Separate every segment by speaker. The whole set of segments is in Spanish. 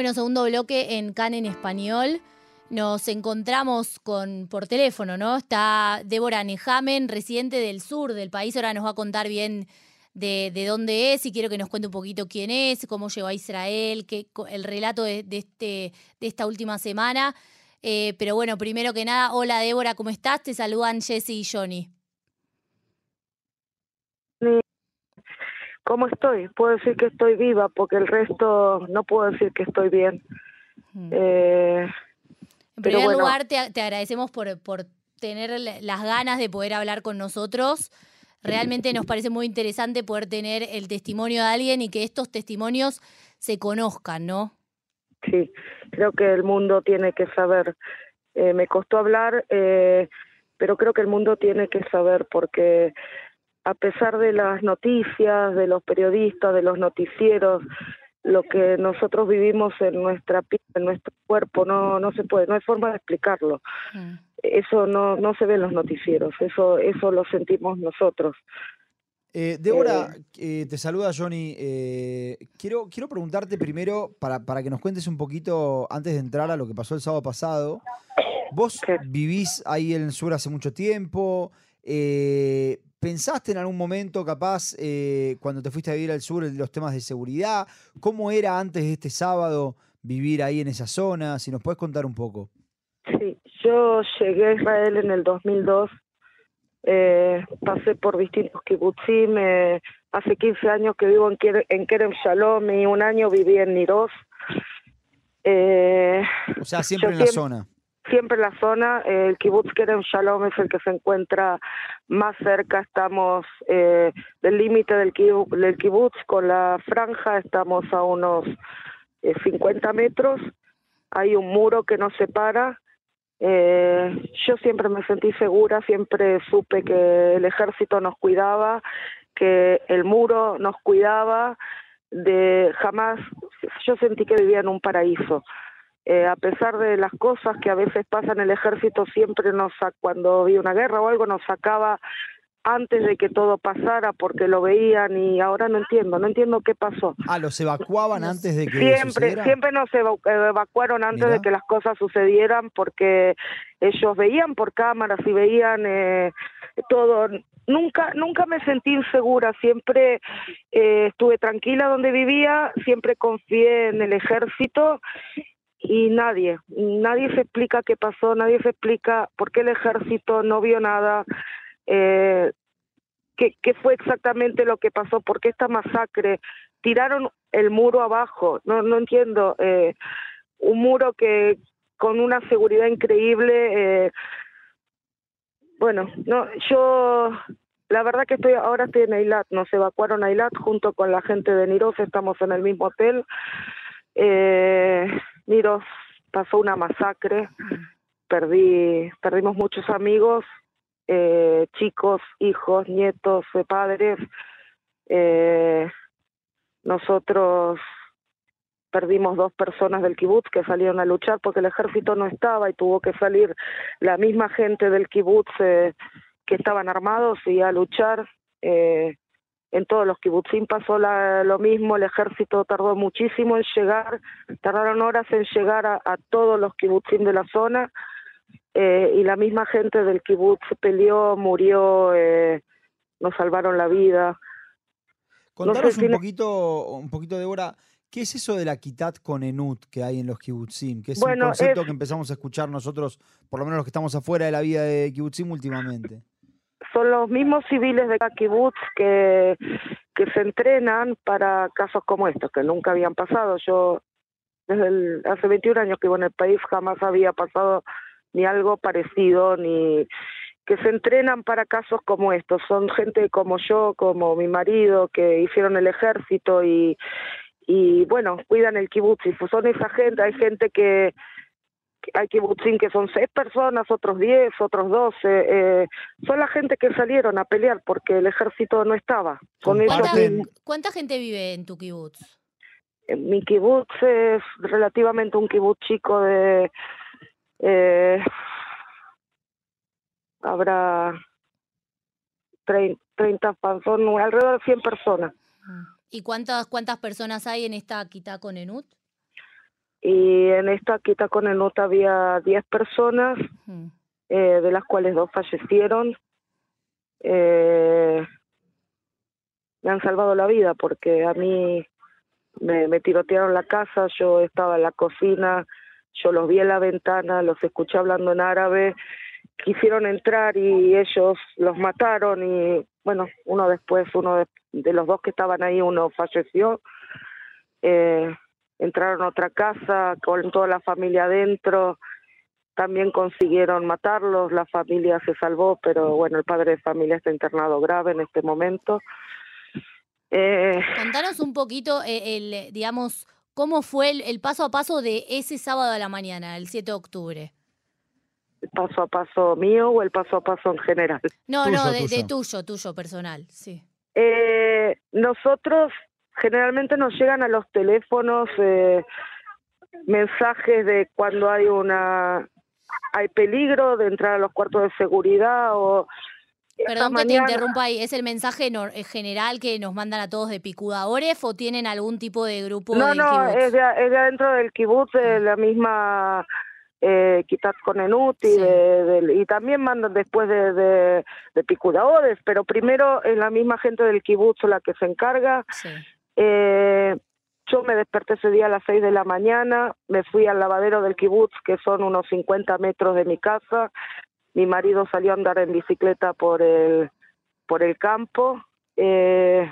Speaker 1: Bueno, segundo bloque en CAN en español. Nos encontramos con por teléfono, ¿no? Está Débora Nejamen, residente del sur del país. Ahora nos va a contar bien de, dónde es y quiero que nos cuente un poquito quién es, cómo llegó a Israel, qué, el relato de, este, de esta última semana. Eh, pero bueno, primero que nada, hola Débora, ¿cómo estás? Te saludan Jesse y Johnny.
Speaker 2: ¿Cómo estoy? Puedo decir que estoy viva porque el resto no puedo decir que estoy bien.
Speaker 1: Eh, en primer lugar, te, agradecemos por, por tener las ganas de poder hablar con nosotros. Realmente nos parece muy interesante poder tener el testimonio de alguien y que estos testimonios se conozcan, ¿no?
Speaker 2: Sí, creo que el mundo tiene que saber. Eh, me costó hablar, eh, pero creo que el mundo tiene que saber porque a pesar de las noticias, de los periodistas, de los noticieros, lo que nosotros vivimos en nuestra piel, en nuestro cuerpo, no, no se puede, no hay forma de explicarlo. Mm. Eso no, no se ve en los noticieros, eso, eso lo sentimos nosotros.
Speaker 3: Eh, Débora, eh, te saluda Johnny. Eh, quiero, quiero preguntarte primero, para, para que nos cuentes un poquito, antes de entrar a lo que pasó el sábado pasado, vos vivís ahí en el sur hace mucho tiempo, eh, ¿Pensaste en algún momento, capaz, eh, cuando te fuiste a vivir al sur, los temas de seguridad? ¿Cómo era antes de este sábado vivir ahí en esa zona? Si nos puedes contar un poco.
Speaker 2: Sí, yo llegué a Israel en el 2002. Eh, pasé por distintos kibbutzim. Eh, hace 15 años que vivo en, en Kerem Shalom y un año viví en Niroz.
Speaker 3: o sea, siempre en la zona
Speaker 2: siempre la zona. el kibbutz Kerem Shalom es el que se encuentra más cerca. Estamos eh, del límite del, del kibbutz con la franja, estamos a unos 50 eh, metros. Hay un muro que nos separa. Eh, yo siempre me sentí segura, siempre supe que el ejército nos cuidaba, que el muro nos cuidaba. De jamás, yo sentí que vivía en un paraíso. Eh, a pesar de las cosas que a veces pasan en el ejército, siempre nos, cuando había una guerra o algo, nos sacaba antes de que todo pasara porque lo veían y ahora no entiendo, no entiendo qué pasó.
Speaker 3: Ah, los evacuaban antes de que
Speaker 2: siempre, Siempre nos evacuaron antes de que las cosas sucedieran porque ellos veían por cámaras y veían eh, todo. Nunca, nunca me sentí insegura, siempre eh, estuve tranquila donde vivía, siempre confié en el ejército y nadie, nadie se explica qué pasó, nadie se explica por qué el ejército no vio nada, eh, qué, fue exactamente lo que pasó, por qué esta masacre, tiraron el muro abajo, no, no entiendo, eh, un muro que con una seguridad increíble, eh, bueno, no, yo la verdad que estoy ahora estoy en Eilat, nos evacuaron a Eilat junto con la gente de Niroz, estamos en el mismo hotel. Eh, Miros pasó una masacre, perdí, perdimos muchos amigos, eh, chicos, hijos, nietos, padres. Eh, nosotros perdimos dos personas del kibutz que salieron a luchar porque el ejército no estaba y tuvo que salir la misma gente del kibutz eh, que estaban armados y a luchar. Eh, en todos los kibutzim pasó lo mismo, el ejército tardó muchísimo en llegar, tardaron horas en llegar a, todos los kibutzim de la zona eh, y la misma gente del kibutz peleó, murió, eh, nos salvaron la vida.
Speaker 3: Contanos un poquito, un poquito de hora, ¿qué es eso de la kitat con enut que hay en los kibutzim? Que es un concepto que empezamos a escuchar nosotros, por lo menos los que estamos afuera de la vida de kibutzim últimamente
Speaker 2: son los mismos civiles de kibutz que, que se entrenan para casos como estos, que nunca habían pasado. Yo desde hace 21 años que vivo en el país jamás había pasado ni algo parecido, ni que se entrenan para casos como estos. Son gente como yo, como mi marido, que hicieron el ejército y, y bueno, cuidan el kibutz. Y son esa gente, hay gente que hay kibutzim que son seis personas, otros diez, otros doce. Eh, son la gente que salieron a pelear porque el ejército no estaba.
Speaker 1: ¿Cuánta, gente vive en tu kibutz?
Speaker 2: Mi kibutz es relativamente un kibutz chico de... Eh, habrá 30, son alrededor de 100 personas.
Speaker 1: ¿Y cuántas, cuántas personas hay en esta Quita con Enut?
Speaker 2: Y en esta quita con el nota había 10 personas, eh, de las cuales dos fallecieron. Eh, me han salvado la vida porque a mí me, me tirotearon la casa, yo estaba en la cocina, yo los vi en la ventana, los escuché hablando en árabe, quisieron entrar y ellos los mataron y bueno, uno después, uno de, los dos que estaban ahí, uno falleció. Eh, entraron a otra casa con toda la familia adentro, también consiguieron matarlos, la familia se salvó, pero bueno, el padre de familia está internado grave en este momento.
Speaker 1: Eh, Contanos un poquito, eh, el, digamos, cómo fue el, paso a paso de ese sábado a la mañana, el 7 de octubre.
Speaker 2: ¿El paso a paso mío o el paso a paso en general?
Speaker 1: No, no, de tuyo. tuyo, personal, sí.
Speaker 2: Eh, nosotros generalmente nos llegan a los teléfonos eh, mensajes de cuando hay una hay peligro de entrar a los cuartos de seguridad o
Speaker 1: Perdón que te interrumpa ahí, ¿es el mensaje eh, general que nos mandan a todos de Picuda Oref o tienen algún tipo de grupo
Speaker 2: no, No, es de, es de adentro del kibutz, de la misma eh, Kitat con Enut y, también mandan después de, de, de pero primero es la misma gente del kibutz la que se encarga. Eh, yo me desperté ese día a las 6 de la mañana, me fui al lavadero del kibutz, que son unos 50 metros de mi casa. Mi marido salió a andar en bicicleta por el, por el campo. Eh,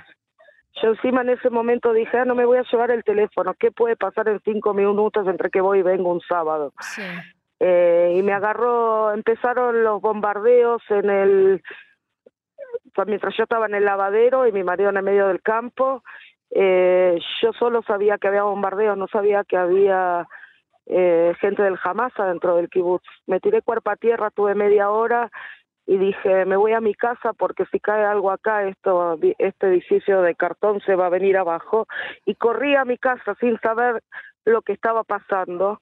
Speaker 2: yo encima en ese momento dije, ah, no me voy a llevar el teléfono, ¿qué puede pasar en cinco minutos entre que voy y vengo un sábado? Eh, y me agarró, empezaron los bombardeos en el, mientras yo estaba en el lavadero y mi marido en el medio del campo, eh, yo solo sabía que había bombardeos, no sabía que había eh, gente del Hamas adentro del kibutz. Me tiré cuerpo a tierra, tuve media hora y dije, me voy a mi casa porque si cae algo acá, esto, este edificio de cartón se va a venir abajo. Y corrí a mi casa sin saber lo que estaba pasando.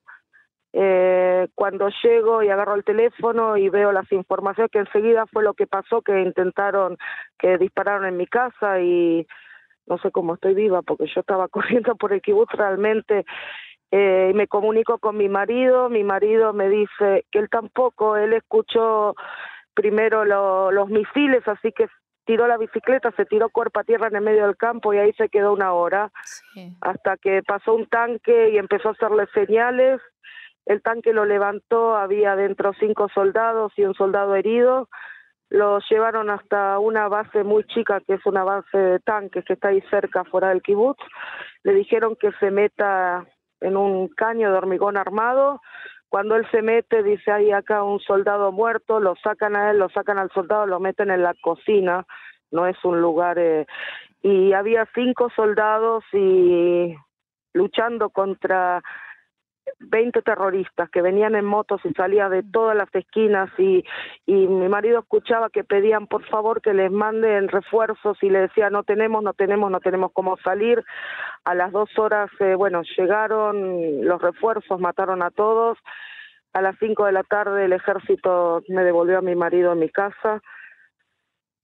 Speaker 2: Eh, cuando llego y agarro el teléfono y veo las informaciones, que enseguida fue lo que pasó, que intentaron, que dispararon en mi casa y no sé cómo estoy viva porque yo estaba corriendo por el kibutz realmente. Eh, me comunico con mi marido, mi marido me dice que él tampoco, él escuchó primero los misiles, así que tiró la bicicleta, se tiró cuerpo a tierra en el medio del campo y ahí se quedó una hora, hasta que pasó un tanque y empezó a hacerle señales. El tanque lo levantó, había dentro cinco soldados y un soldado herido. Lo llevaron hasta una base muy chica, que es una base de tanques que está ahí cerca, fuera del kibutz. Le dijeron que se meta en un caño de hormigón armado, cuando él se mete, dice, hay acá un soldado muerto, lo sacan a él, lo sacan al soldado, lo meten en la cocina, no es un lugar... Eh, y había cinco soldados y luchando contra 20 terroristas que venían en motos y salían de todas las esquinas y, y mi marido escuchaba que pedían por favor que les manden refuerzos y le decía no tenemos, no tenemos, no tenemos cómo salir. A las dos horas, eh, bueno, llegaron los refuerzos, mataron a todos. A las cinco de la tarde el ejército me devolvió a mi marido en mi casa.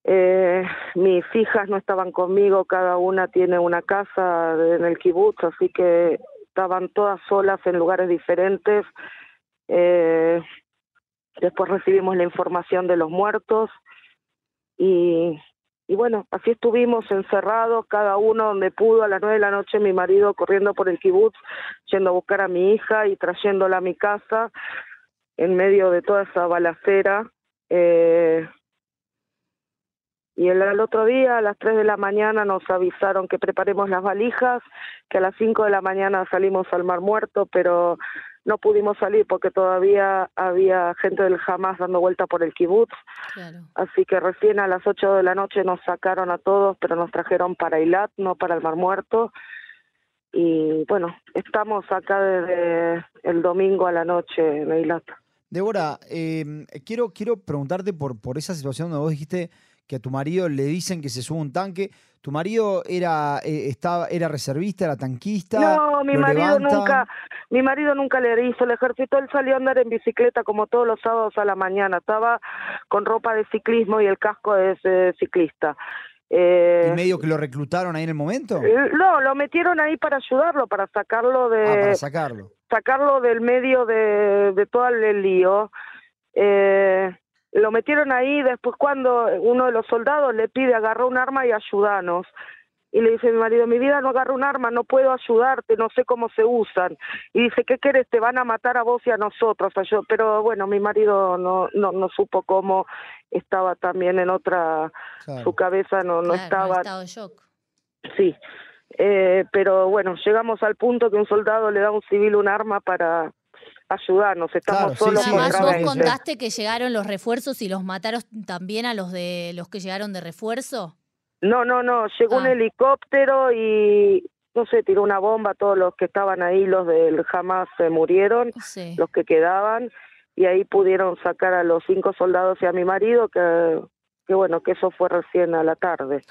Speaker 2: Eh, mis hijas no estaban conmigo, cada una tiene una casa en el kibutz, así que estaban todas solas en lugares diferentes. Eh, después recibimos la información de los muertos y, y bueno, así estuvimos encerrados, cada uno donde pudo. A las nueve de la noche mi marido corriendo por el kibutz, yendo a buscar a mi hija y trayéndola a mi casa en medio de toda esa balacera. Eh, y el, otro día, a las 3 de la mañana, nos avisaron que preparemos las valijas, que a las 5 de la mañana salimos al Mar Muerto, pero no pudimos salir porque todavía había gente del Hamas dando vuelta por el kibutz. Así que recién a las 8 de la noche nos sacaron a todos, pero nos trajeron para Eilat, no para el Mar Muerto. Y bueno, estamos acá desde el domingo a la noche en Eilat.
Speaker 3: Débora, eh, quiero, quiero preguntarte por, por esa situación donde vos dijiste que a tu marido le dicen que se sube un tanque. ¿Tu marido era, eh, estaba, era reservista, era tanquista?
Speaker 2: No, mi marido nunca, mi marido nunca le hizo el ejército. Él salió a andar en bicicleta como todos los sábados a la mañana. Estaba con ropa de ciclismo y el casco de, ciclista.
Speaker 3: Eh, ¿Y medio que lo reclutaron ahí en el momento?
Speaker 2: no, lo metieron ahí para ayudarlo, para sacarlo de...
Speaker 3: Ah, para sacarlo.
Speaker 2: Sacarlo del medio de, de todo el lío. Eh, lo metieron ahí, después cuando uno de los soldados le pide agarrar un arma y ayudarnos. Y le dice mi marido, mi vida no agarro un arma, no puedo ayudarte, no sé cómo se usan. Y dice, ¿qué quieres? Te van a matar a vos y a nosotros. yo, pero bueno, mi marido no, no, no supo cómo estaba también en otra, su cabeza no, no estaba.
Speaker 1: estado shock.
Speaker 2: Sí, eh, pero bueno, llegamos al punto que un soldado le da a un civil un arma para, ayudarnos, estamos solos.
Speaker 1: Además vos contaste que llegaron los refuerzos y los mataron también a los de los que llegaron de refuerzo.
Speaker 2: No, no, no, llegó un ah. helicóptero y no sé, tiró una bomba, todos los que estaban ahí, los del Hamas se murieron, los que quedaban, y ahí pudieron sacar a los cinco soldados y a mi marido, que, que bueno, que eso fue recién a la tarde.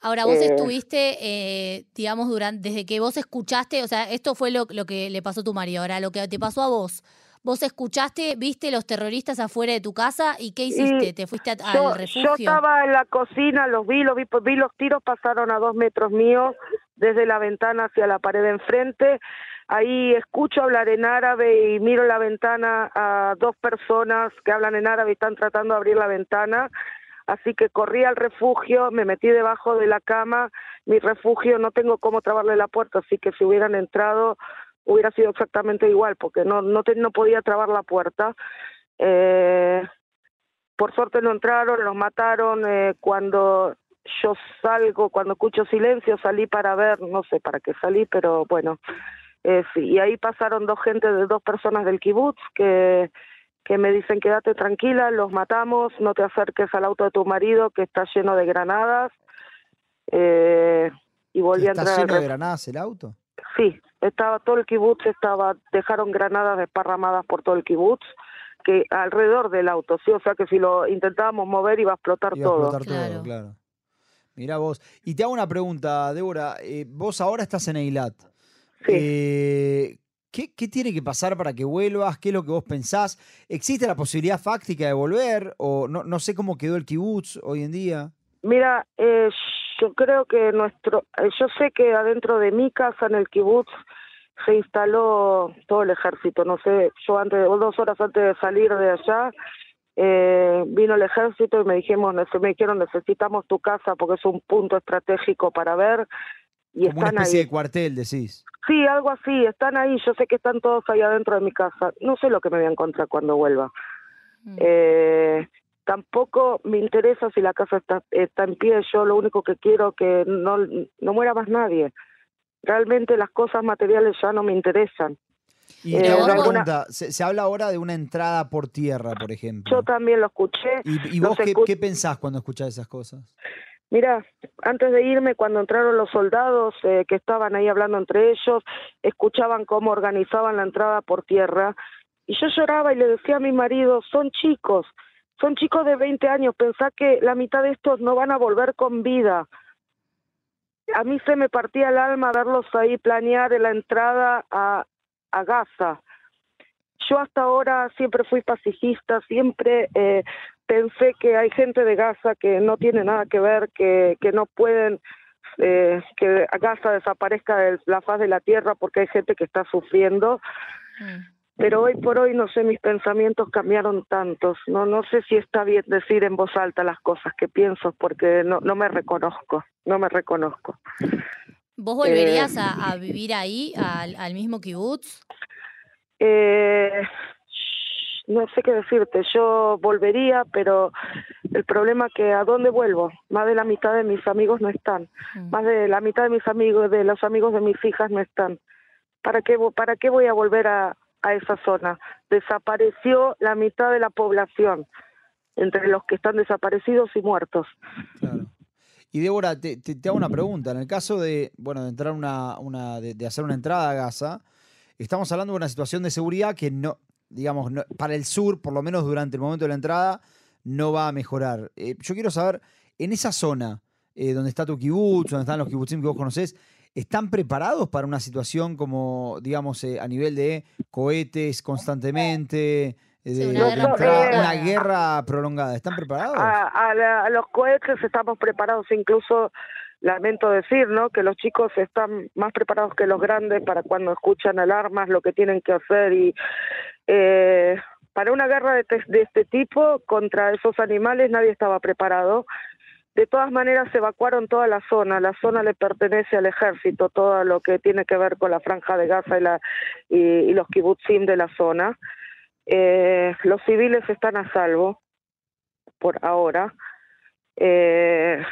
Speaker 1: Ahora, vos eh, estuviste, eh, digamos, durante, desde que vos escuchaste, o sea, esto fue lo, lo que le pasó a tu marido, ahora lo que te pasó a vos. Vos escuchaste, viste los terroristas afuera de tu casa y ¿qué hiciste? ¿Te fuiste al refugio?
Speaker 2: Yo estaba en la cocina, los vi, los vi, vi los tiros pasaron a dos metros míos desde la ventana hacia la pared de enfrente. Ahí escucho hablar en árabe y miro la ventana a dos personas que hablan en árabe y están tratando de abrir la ventana así que corrí al refugio, me metí debajo de la cama, mi refugio no tengo cómo trabarle la puerta, así que si hubieran entrado hubiera sido exactamente igual, porque no, no, no podía trabar la puerta. Eh, por suerte no entraron, los mataron eh, cuando yo salgo, cuando escucho silencio, salí para ver, no sé para qué salí, pero bueno, eh, y ahí pasaron dos gente, dos personas del kibutz que que me dicen quédate tranquila, los matamos, no te acerques al auto de tu marido que está lleno de granadas. Eh, y volví a entrar.
Speaker 3: ¿Está lleno de granadas el auto?
Speaker 2: Sí, estaba todo el kibutz, estaba, dejaron granadas desparramadas por todo el kibutz, que alrededor del auto, sí, o sea que si lo intentábamos mover iba a explotar todo.
Speaker 3: A explotar todo, claro. Mira vos. Y te hago una pregunta, Débora. Eh, vos ahora estás en Eilat. Sí. Eh, ¿Qué, tiene que pasar para que vuelvas? ¿Qué es lo que vos pensás? ¿Existe la posibilidad fáctica de volver? ¿O no, no sé cómo quedó el kibutz hoy en día?
Speaker 2: Mira, eh, yo creo que nuestro, eh, yo sé que adentro de mi casa en el kibutz se instaló todo el ejército. No sé, yo antes, dos horas antes de salir de allá, eh, vino el ejército y me dijimos, me dijeron necesitamos tu casa porque es un punto estratégico para ver y
Speaker 3: Como una especie de cuartel, decís.
Speaker 2: Sí, algo así, están ahí, yo sé que están todos ahí adentro de mi casa, no sé lo que me voy a encontrar cuando vuelva. Mm. Eh, tampoco me interesa si la casa está, está en pie, yo lo único que quiero que no, no muera más nadie. Realmente las cosas materiales ya no me interesan.
Speaker 3: Y eh, una pregunta, se, habla ahora de una entrada por tierra, por ejemplo.
Speaker 2: Yo también lo escuché.
Speaker 3: ¿Y, vos qué, qué, pensás cuando escuchás esas cosas?
Speaker 2: Mira, antes de irme, cuando entraron los soldados eh, que estaban ahí hablando entre ellos, escuchaban cómo organizaban la entrada por tierra, y yo lloraba y le decía a mi marido, son chicos, son chicos de 20 años, pensá que la mitad de estos no van a volver con vida. A mí se me partía el alma verlos ahí planear la entrada a, Gaza. Yo hasta ahora siempre fui pacifista, siempre eh, pensé que hay gente de Gaza que no tiene nada que ver, que, que no pueden eh, que Gaza desaparezca de la faz de la tierra porque hay gente que está sufriendo. Mm. Pero hoy por hoy, no sé, mis pensamientos cambiaron tantos. No, no sé si está bien decir en voz alta las cosas que pienso porque no, no me reconozco, no me reconozco.
Speaker 1: ¿Vos volverías eh, a, a, vivir ahí, al, al mismo kibutz?
Speaker 2: Eh, no sé qué decirte, yo volvería, pero el problema es que a dónde vuelvo, más de la mitad de mis amigos no están, mm. más de la mitad de mis amigos, de los amigos de mis hijas no están. ¿Para qué, para qué voy a volver a, a esa zona? Desapareció la mitad de la población, entre los que están desaparecidos y muertos.
Speaker 3: Claro. Y Débora, te, te, hago una pregunta. En el caso de, bueno, de entrar una, una de, de hacer una entrada a Gaza, estamos hablando de una situación de seguridad que no, digamos, para el sur, por lo menos durante el momento de la entrada, no va a mejorar. Eh, yo quiero saber, en esa zona eh, donde está tu kibutz, donde están los kibutzim que vos conocés, ¿están preparados para una situación como, digamos, eh, a nivel de cohetes constantemente? una, guerra prolongada. ¿Están preparados?
Speaker 2: A, los cohetes estamos preparados, incluso lamento decir, ¿no? Que los chicos están más preparados que los grandes para cuando escuchan alarmas, lo que tienen que hacer y eh, para una guerra de, de, este tipo contra esos animales nadie estaba preparado. De todas maneras se evacuaron toda la zona, la zona le pertenece al ejército, todo lo que tiene que ver con la franja de Gaza y, la, y, los kibutzim de la zona. Eh, los civiles están a salvo por ahora. Eh,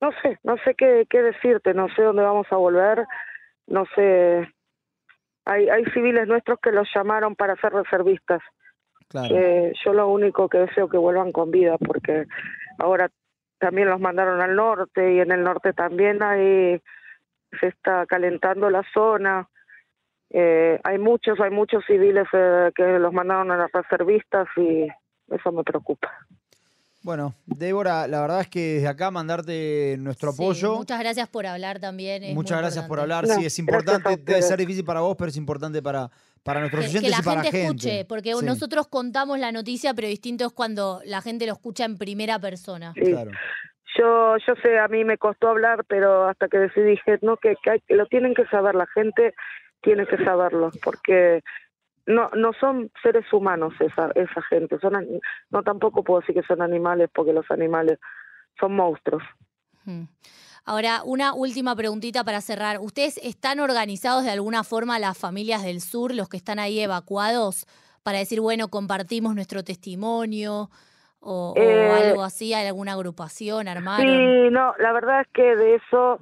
Speaker 2: no sé, no sé qué, qué decirte, no sé dónde vamos a volver, no sé. Hay, hay civiles nuestros que los llamaron para ser reservistas. Eh, yo lo único que deseo que vuelvan con vida, porque ahora también los mandaron al norte y en el norte también hay se está calentando la zona. Eh, hay muchos, hay muchos civiles eh, que los mandaron a las reservistas y eso me preocupa.
Speaker 3: Bueno, Débora, la verdad es que desde acá mandarte nuestro apoyo.
Speaker 1: muchas gracias por hablar también.
Speaker 3: muchas gracias por hablar. sí, es importante, debe ser difícil para vos, pero es importante para, para nuestros oyentes
Speaker 1: que
Speaker 3: la y para
Speaker 1: gente
Speaker 3: la
Speaker 1: gente. escuche, porque nosotros contamos la noticia, pero distinto es cuando la gente lo escucha en primera persona.
Speaker 2: Claro. Yo, yo sé, a mí me costó hablar, pero hasta que decidí no que, que lo tienen que saber la gente, tiene que saberlo, porque no no son seres humanos esa esa gente son no tampoco puedo decir que son animales porque los animales son monstruos
Speaker 1: Ahora, una última preguntita para cerrar. ¿Ustedes están organizados de alguna forma las familias del sur, los que están ahí evacuados, para decir, bueno, compartimos nuestro testimonio o, eh, algo así? ¿Hay alguna agrupación armada?
Speaker 2: Sí, no, la verdad es que de eso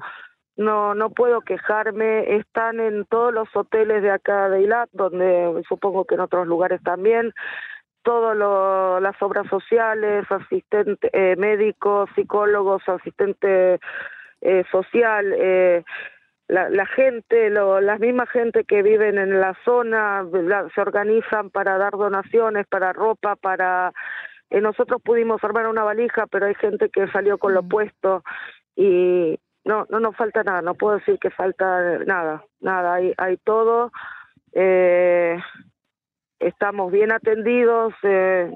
Speaker 2: no no puedo quejarme están en todos los hoteles de acá de Ilat donde supongo que en otros lugares también todas las obras sociales asistentes eh, médicos psicólogos asistente eh, social eh, la, la, gente, lo, la misma gente que viven en la zona se organizan para dar donaciones, para ropa, para... Eh, nosotros pudimos armar una valija, pero hay gente que salió con lo mm. puesto y, no, no nos falta nada, no puedo decir que falta nada, nada, hay, hay todo, eh, estamos bien atendidos, eh,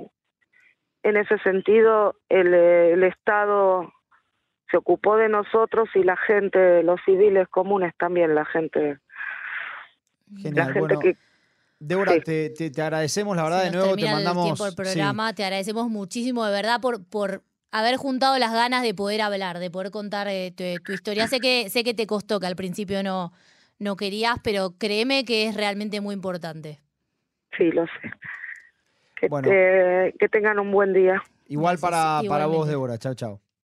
Speaker 2: en ese sentido el, el Estado se ocupó de nosotros y la gente, los civiles comunes también, la gente,
Speaker 3: Genial, la gente que Débora, te, te, agradecemos, la verdad, de nuevo, te mandamos.
Speaker 1: El tiempo del programa, te agradecemos muchísimo, de verdad, por, por haber juntado las ganas de poder hablar, de poder contar eh, tu, historia. Sé que, sé que te costó, que al principio no, no querías, pero créeme que es realmente muy importante.
Speaker 2: Sí, lo sé. Que, que tengan un buen día.
Speaker 3: Igual para, para vos, Débora. Chao, chao.